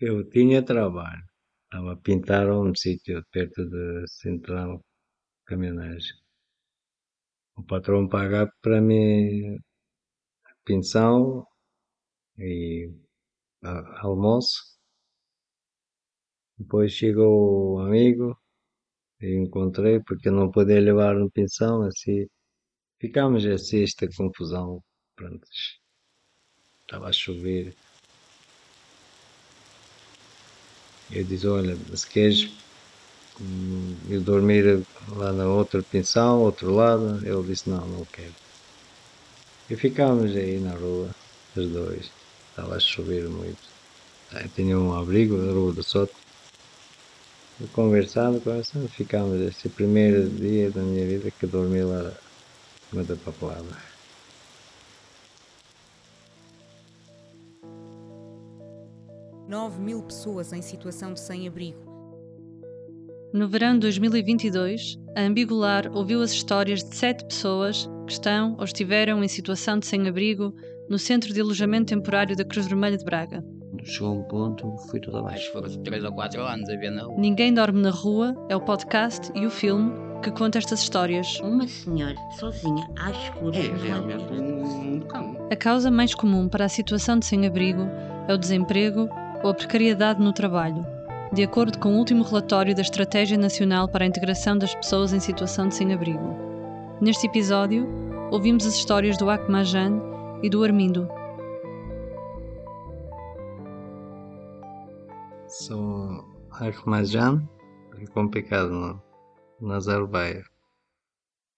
Eu tinha trabalho. Estava a pintar um sítio perto da central caminhonagem. O patrão paga para mim pensão e a- almoço. Depois chegou o amigo e encontrei porque não podia levar no pensão, assim. Ficámos assim, esta confusão. Pronto. Estava a chover. Eu disse, olha, se queres hum, eu dormir lá na outra pensão, outro lado, ele disse, não, não quero. E ficámos aí na rua, os dois. Estava a chover muito. Aí tinha um abrigo na rua do Soto. E conversando, conversando, ficámos esse primeiro dia da minha vida que dormi lá numa da papelada. Nove mil pessoas em situação de sem-abrigo. No verão de 2022, a Ambigular ouviu as histórias de sete pessoas que estão ou estiveram em situação de sem-abrigo no Centro de Alojamento Temporário da Cruz Vermelha de Braga. Chegou um ponto, fui tudo Acho abaixo. que foram 3 ou 4 anos a ver na rua. Ninguém Dorme na Rua é o podcast e o filme que conta estas histórias. Uma senhora sozinha às escuras. É realmente um, um cão. A causa mais comum para a situação de sem-abrigo é o desemprego ou a precariedade no trabalho, de acordo com o último relatório da Estratégia Nacional para a Integração das Pessoas em Situação de Sem-Abrigo. Neste episódio, ouvimos as histórias do Akmajan e do Armindo. Sou Ahmadjan, é complicado não? Nazarbayev.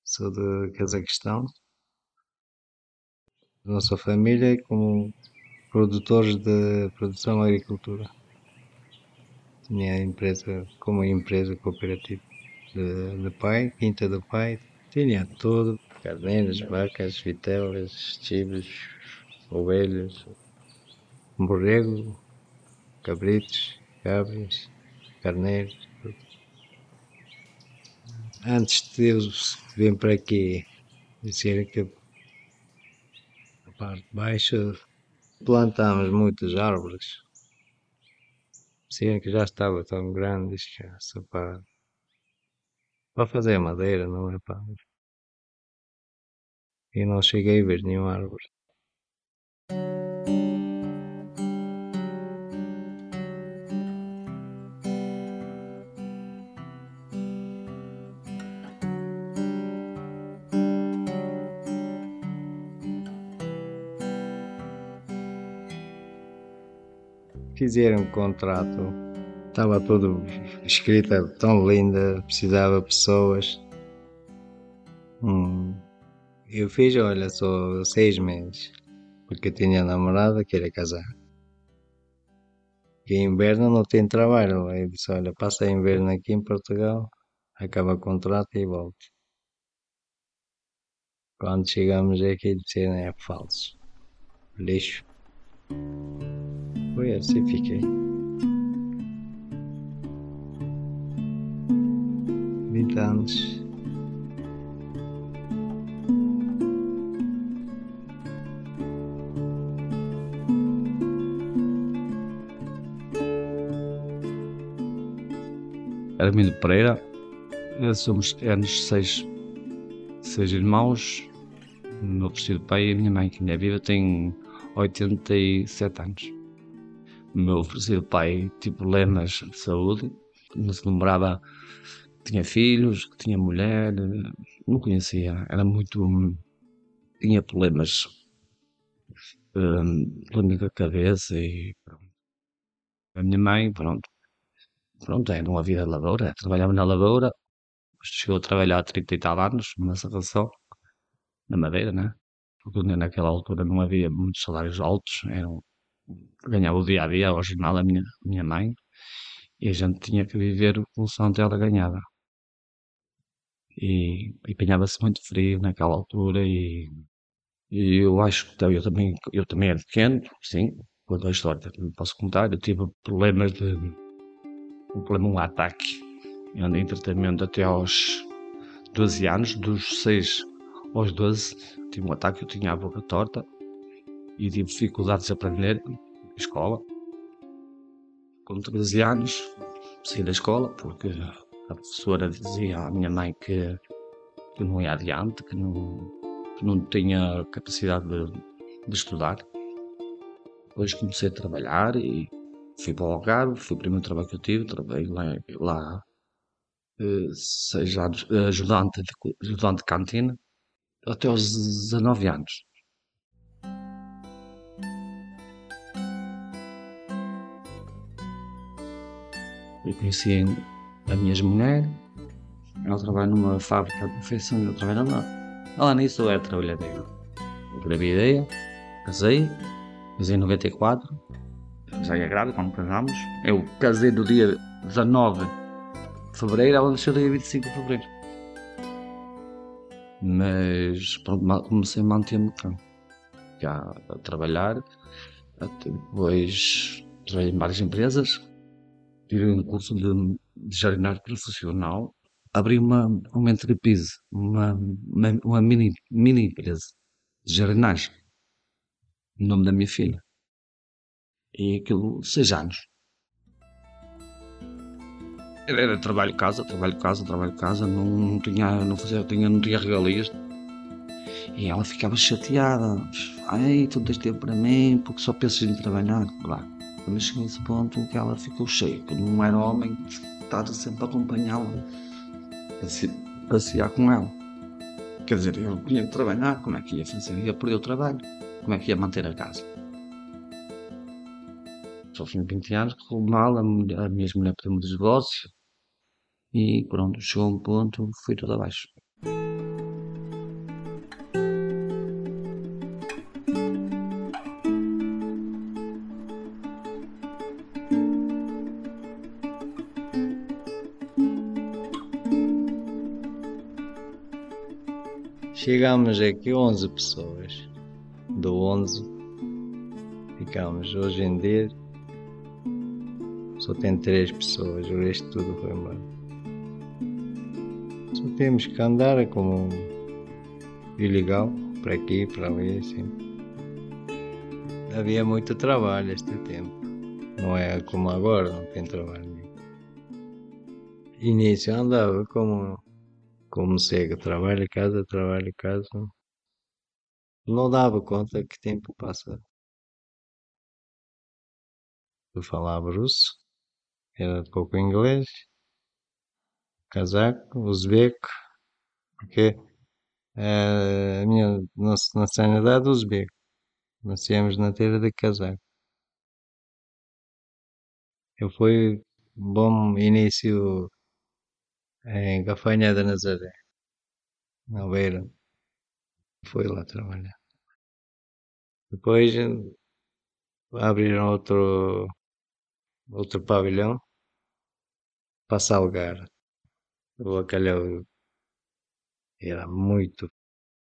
Sou do Cazaquistão. Nossa família como produtores de produção agricultura. Tinha a empresa como empresa cooperativa de, de pai, quinta do pai, tinha tudo, carneiras, vacas, vitelas, chibos, ovelhas, borrego, cabritos, cabras, carneiros. tudo. Antes de eu vir para aqui, disseram que a parte baixa plantámos muitas árvores. Disseram que já estava tão grande era só para, para fazer madeira, não é para. E não cheguei a ver nenhuma árvore. Fizeram um contrato, estava tudo escrito tão linda, precisava pessoas. Hum, eu fiz, olha, só seis meses, porque tinha namorada que queria casar. E inverno não tem trabalho. Aí disse, olha, passa inverno aqui em Portugal, acaba o contrato e volto. Quando chegamos aqui disseram é falso. Lixo. Foi assim fiquei. 20 anos. Armindo Pereira, somos éramos seis, seis irmãos, meu vestido pai e a minha mãe, que ainda é viva, tem 87 anos. O meu falecido pai tinha problemas de saúde, não se lembrava que tinha filhos, que tinha mulher, não conhecia, era muito. tinha problemas, hum, problemas da cabeça e pronto. A minha mãe, pronto, pronto, era uma vida de lavoura, trabalhava na lavoura, chegou a trabalhar há 30 e tal anos, numa serração, na madeira, né? Porque naquela altura não havia muitos salários altos, eram, ganhava o dia a dia, ao jornal, a minha, minha mãe, e a gente tinha que viver o que ela ganhava. E, e apanhava-se muito frio naquela altura e, e eu acho que eu também, eu também era pequeno, sim, quando a história também posso contar, eu tive problemas de, um problema, um ataque. Eu andei em tratamento até aos 12 anos, dos 6 aos 12 tive um ataque, eu tinha a boca torta e tive dificuldades a aprender na escola. com 13 anos, saí da escola porque a professora dizia à minha mãe que, que não ia adiante, que não, que não tinha capacidade de, de estudar. Depois comecei a trabalhar e fui para o Algarve, foi o primeiro trabalho que eu tive, trabalhei lá, lá eh, anos, eh, ajudante de, ajudante de cantina, até aos 19 anos. Eu conheci a minha mulher, ela trabalha numa fábrica de confecção e eu trabalho lá. Lá nisso eu era trabalhadeiro. Gravidei, casei, casei em 94, já ia grávida quando casámos. Eu casei no dia 19 de fevereiro, ela nasceu no dia 25 de fevereiro. Mas pronto, comecei a manter-me cá. Já a trabalhar, depois trabalhei em várias empresas, tive um curso de, de jardinagem profissional, abri uma, uma entreprise, uma, uma, uma mini, mini empresa de jardinagem, em nome da minha filha. E aquilo, seis anos. Era trabalho casa, trabalho casa, trabalho casa, não, não tinha, não fazia, tinha, não tinha regalias. E ela ficava chateada. Ai, tu tens tempo para mim, porque só pensas em trabalhar. Claro. Mas cheguei a esse ponto que ela ficou cheia, que não era homem, estava sempre a acompanhá-la, a passear com ela. Quer dizer, eu tinha que trabalhar, como é que ia fazer? Ia perder o trabalho, como é que ia manter a casa? Só de 20 anos, correu mal, a, mulher, a minha mulher pediu-me divórcio e pronto, chegou um ponto, foi tudo abaixo. Chegámos aqui 11 pessoas. Do 11 ficámos hoje em dia só tem 3 pessoas, o resto tudo foi embora. Só temos que andar como ilegal, para aqui, para ali, assim. Havia muito trabalho este tempo. Não é como agora, não tem trabalho. Início andava como como cego, trabalho, casa, trabalho, casa. Não dava conta que tempo passa. Eu falava russo, era pouco inglês, casaco, uzbeco, porque a minha nacionalidade é uzbeco. Nascemos na terra de casaco. Eu fui um bom início em Gafanha da Nazaré, na Beira. Foi lá trabalhar. Depois abriram outro, outro pavilhão para Salgar. O bacalhau era muito.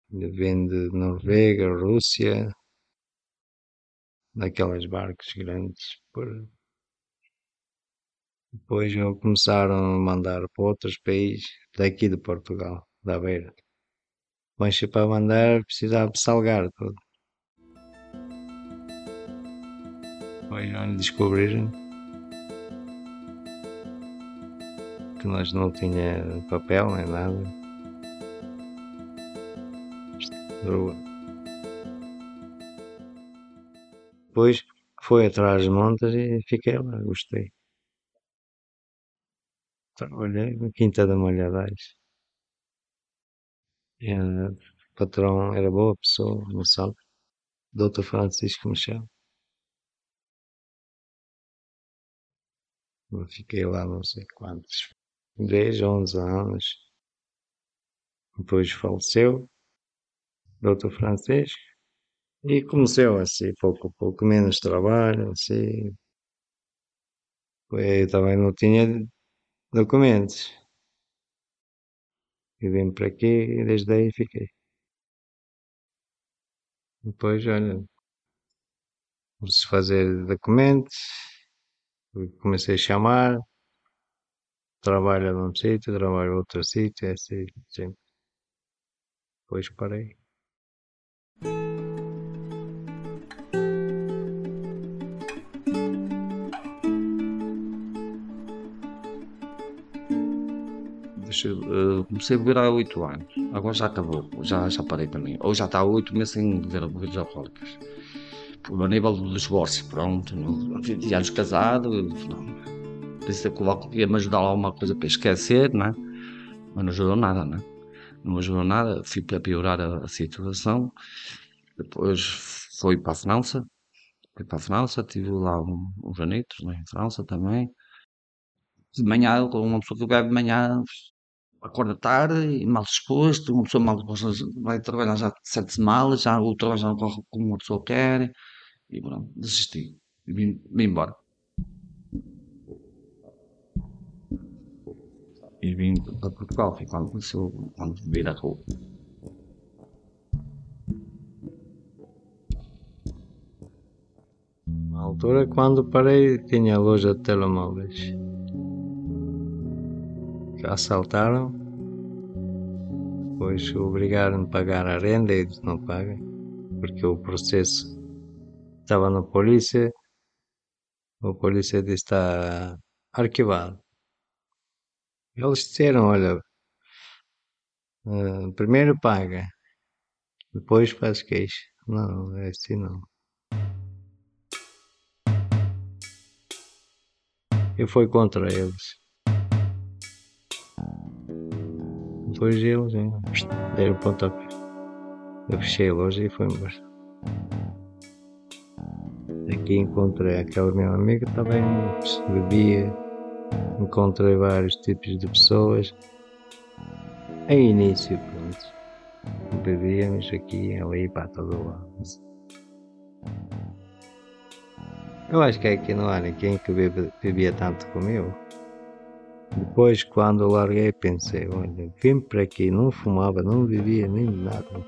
Vem de Noruega, Rússia, naqueles barcos grandes por depois começaram a mandar para outros países daqui de Portugal, da beira. Mas para mandar precisava salgar tudo. Onde descobriram que nós não tinha papel nem nada. Depois foi atrás de montas e fiquei lá, gostei. Trabalhei na Quinta da Malhadais. Era, o patrão era boa pessoa, não sabe. Doutor Francisco Machado. Eu fiquei lá não sei quantos, 10, 11 anos. Depois faleceu, Doutor Francisco. E começou assim, pouco a pouco, menos trabalho, assim. Eu também não tinha documentos. E vim para aqui e desde aí fiquei. Depois, olha, preciso fazer documentos, comecei a chamar, trabalho num sítio, trabalho outro sítio, é assim, sempre. Depois parei. Uh, comecei a beber há 8 anos. Agora já acabou, já, já parei também. Ou já está há 8 meses sem beber bebidas alcoólicas. A nível do divórcio, pronto. 20 anos casado, não. Disse que o álcool ia me ajudar alguma coisa para esquecer, né? Mas não ajudou nada, né? Não ajudou nada, fui para piorar a, a situação. Depois fui para a França, fui para a França, tive lá um, uns anitos né, em França também de manhã, uma pessoa que bebe de manhã acorda tarde e mal disposto, uma pessoa mal disposta vai trabalhar já sete malas, já o trabalho já não corre como uma pessoa quer, e pronto, desisti, e vim, vim embora. E vim para Portugal, foi quando começou, quando vir a rua. Na altura, quando parei, tinha loja de telemóveis assaltaram, depois obrigaram a pagar a renda e eles não pagam, porque o processo estava na polícia, a polícia disse está arquivado. Eles disseram, olha, uh, primeiro paga, depois faz queixa. Não, é assim não. Eu fui contra eles. Depois eles hein, deram pontapé. Eu fechei a loja e fui embora. Aqui encontrei aquela minha amiga também bebia. Encontrei vários tipos de pessoas. Em início, pronto. Bebíamos aqui, ali, para todo lado. Eu acho que aqui não há ninguém que bebia tanto como eu. Depois, quando larguei, pensei: olha, vim para aqui, não fumava, não bebia nem nada.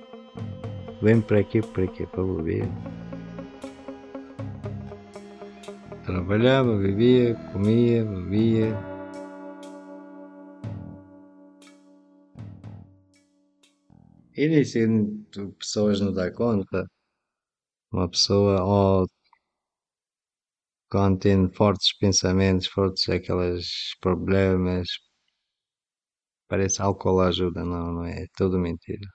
Vem para aqui, para quê? Para beber. Trabalhava, bebia, comia, bebia. E disse, pessoas não dão conta. Uma pessoa, ou contendo fortes pensamentos, fortes aqueles problemas. Parece álcool ajuda, não, não é? é tudo mentira.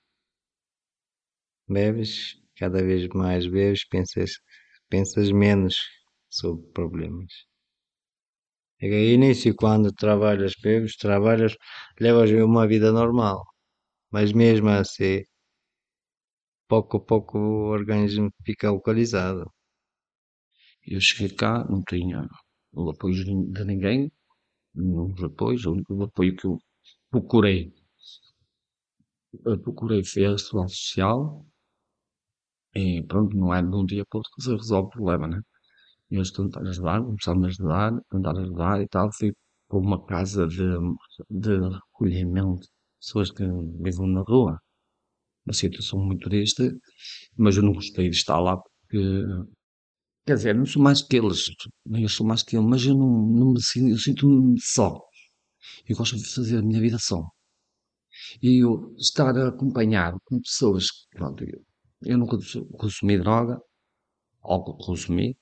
Bebes, cada vez mais bebes, pensas, pensas menos sobre problemas. É início, quando trabalhas, bebes, trabalhas, levas uma vida normal. Mas mesmo assim, pouco a pouco o organismo fica localizado. Eu cheguei cá, não tinha o apoio de ninguém, nenhum apoios, o único apoio que eu procurei, eu procurei foi a segurança social, e pronto, não é de um dia para outro que se resolve o problema, né? E eles tentaram ajudar, começaram a ajudar, tentaram ajudar e tal, fui para uma casa de, de recolhimento pessoas que vivem na rua, uma situação muito triste, mas eu não gostei de estar lá porque Quer dizer, não sou mais que eles, nem eu sou mais que eles, mas eu não, não me sinto, eu sinto-me só. Eu gosto de fazer a minha vida só. E eu estar acompanhado com pessoas, pronto, eu, eu nunca consumi droga, álcool consumi,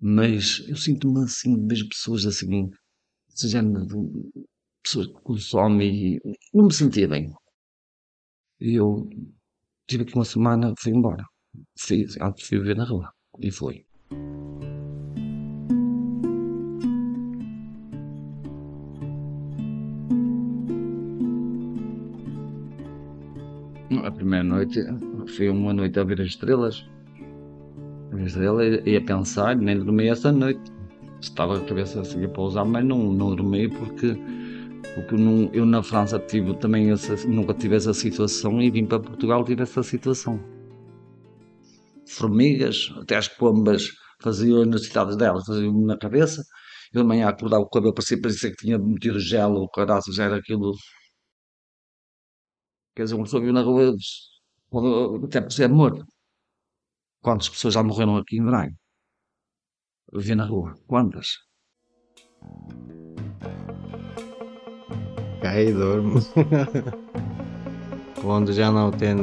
mas eu sinto-me assim, vejo pessoas assim, de pessoas que consomem e não me sentia bem. E eu tive aqui uma semana, fui embora. Fui, fui viver na rua. E foi. Primeira noite foi uma noite a ver as estrelas. A ver as estrelas e a pensar, nem dormi essa noite. Estava a cabeça a seguir para usar, mas não, não dormi porque, porque não, eu na França tive também essa, nunca tive essa situação e vim para Portugal tive essa situação formigas, até as pombas faziam as necessidades delas, faziam na cabeça. Eu de manhã acordava o cabelo, parecia, parecia que tinha metido gelo, o caraças, era aquilo. Quer dizer, uma pessoa viu na rua, até por ser morto. Quantas pessoas já morreram aqui em Braga? Vi na rua. Quantas? Cai e dormo. Quando já não tem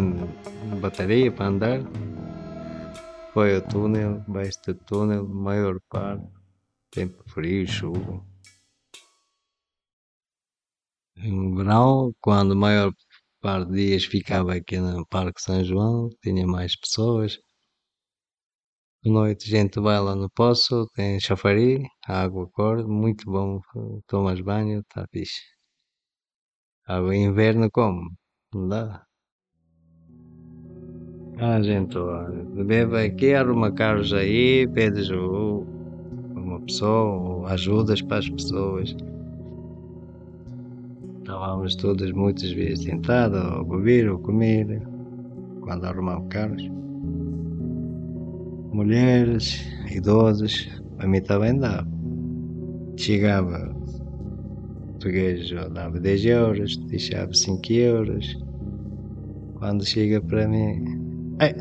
bateria para andar. Foi o túnel, baixo do túnel, maior parte, tempo frio, chuva. No verão, quando maior parte de dias ficava aqui no Parque São João, tinha mais pessoas. À noite a gente vai lá no poço, tem chafariz, água corre, muito bom, tomas banho, está fixe. Água inverno como? Não dá. Ah, gente, bebe aqui, arruma carros aí, pedes uma pessoa, ajudas para as pessoas. Estávamos todas muitas vezes sentadas, ou beber, ou comer, quando arrumamos carros. Mulheres, idosos, para mim também dava. Chegava, o português dava 10 euros, deixava 5 euros. Quando chega para mim, é.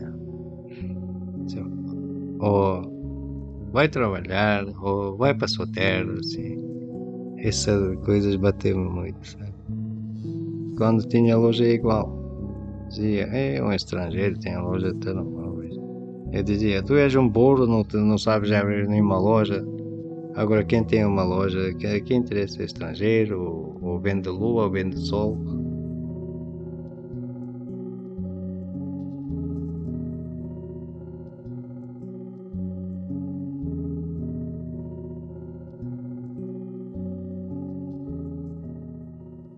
Ou vai trabalhar, ou vai para a sua terra, assim. Essas coisas bateu-me muito, sabe? Quando tinha loja é igual. Dizia, é um estrangeiro, tem a loja de telemóveis. Eu dizia, tu és um burro, não, não sabes abrir nenhuma loja. Agora, quem tem uma loja, que, que interessa é estrangeiro, ou, ou vende lua, ou vende sol.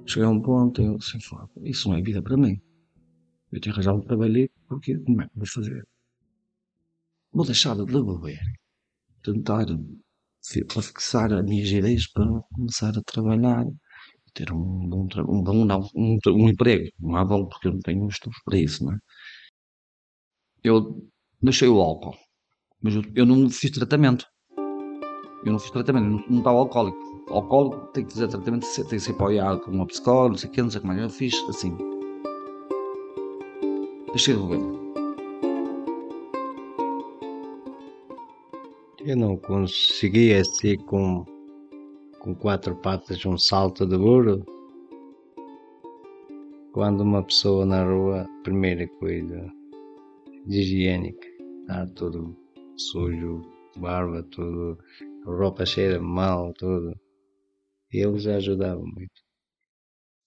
Cheguei a um ponto eu assim, isso não é vida para mim. Eu tenho que arranjar um trabalho porque como é que vou fazer? Vou deixar de beber, tentar fixar as minhas ideias para começar a trabalhar, ter um bom um bom não, um, um emprego. Não há bom porque eu não tenho estudos para isso, não é? Eu deixei o álcool, mas eu, eu não fiz tratamento. Eu não fiz tratamento, não, não estava alcoólico alcoólico tem que fazer tratamento, tem que ser apoiado com uma psicóloga, não sei o que, não sei como é que eu fiz, assim. Deixei de beber. Eu não consegui assim com, com quatro patas um salto de burro. Quando uma pessoa na rua, primeira coisa, de higiênica, está tudo sujo, barba, tudo, roupa cheira mal, tudo eles ajudavam muito.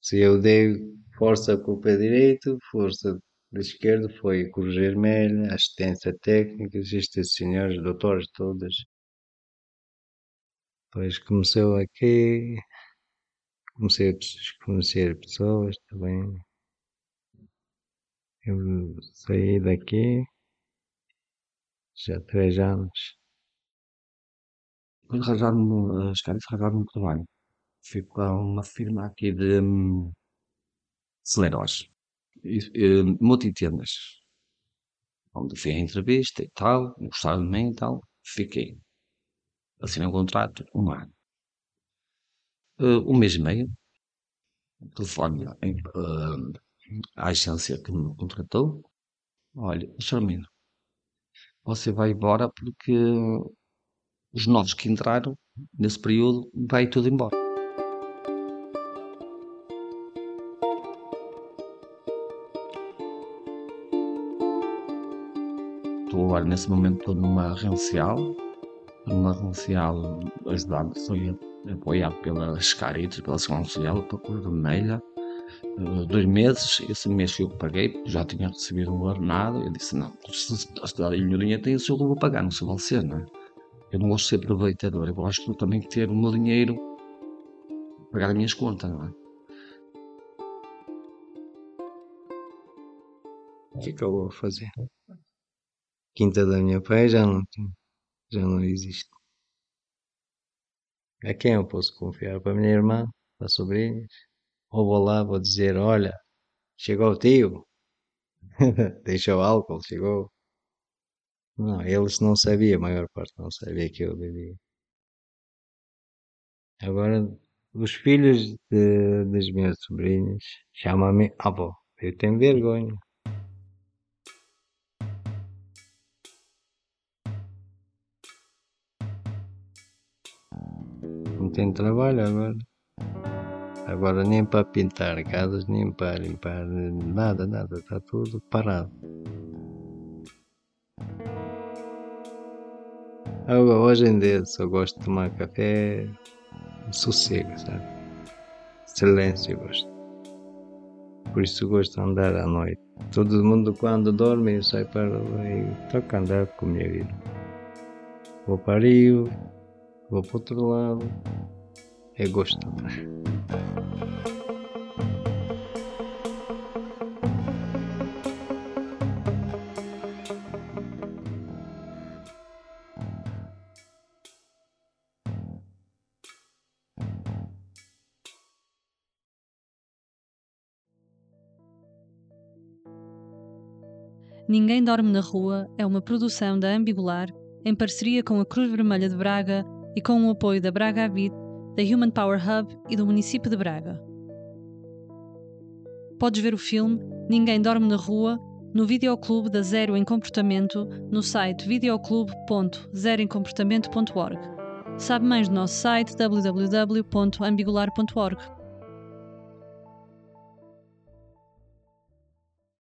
Se eu dei força com o pé direito, força da esquerda foi Cruz Vermelha, assistência técnica, estes senhores, doutores todas. Depois começou aqui, comecei a conhecer pessoas também. Eu saí daqui já há três anos. Depois arranjaram-me, as caras arranjaram-me trabalho fui para uma firma aqui de hum, celeros, uh, multitendas, onde fui à entrevista e tal, gostaram de mim e tal, fiquei. Assinei um contrato, um ano. Uh, um mês e meio, telefone uh, à agência que me contratou, olha, Charmino, você vai embora porque os novos que entraram nesse período vai tudo embora. Nesse momento estou numa rancial, numa rancial ajudado, foi apoiado pelas Caritas, pela Segurança Social, pela Cor Vermelha, uh, dois meses, esse mês que eu paguei, já tinha recebido um ordenado, eu disse, não, se a minha dinheiro tem o seu, eu vou pagar, não sei você, não é? Eu não gosto de ser aproveitador, eu gosto também de ter o meu dinheiro, pagar as minhas contas, não é? O que é que eu vou fazer? Quinta da minha pai já não, já não existe. A quem eu posso confiar? Para minha irmã, para as sobrinhas? Ou vou lá, vou dizer, olha, chegou o tio, deixou álcool, chegou. Não, eles não sabiam, a maior parte não sabia que eu bebia. Agora, os filhos de, das minhas sobrinhas chamam-me avó. Eu tenho vergonha. Tenho trabalho agora. Agora nem para pintar casas, nem para limpar nada, nada, está tudo parado. Agora, hoje em dia só gosto de tomar café sossego, sabe? silêncio gosto. Por isso gosto de andar à noite. Todo mundo quando dorme eu saio para e toco a andar com a minha vida. Vou para Rio, vou para outro lado. Eu gosto. Ninguém Dorme na Rua é uma produção da Ambigular em parceria com a Cruz Vermelha de Braga e com o apoio da Braga Habit, da Human Power Hub e do município de Braga. Podes ver o filme Ninguém Dorme na Rua no videoclube da Zero em Comportamento no site videoclube.zeroemcomportamento.org. Sabe mais no nosso site www.ambigular.org.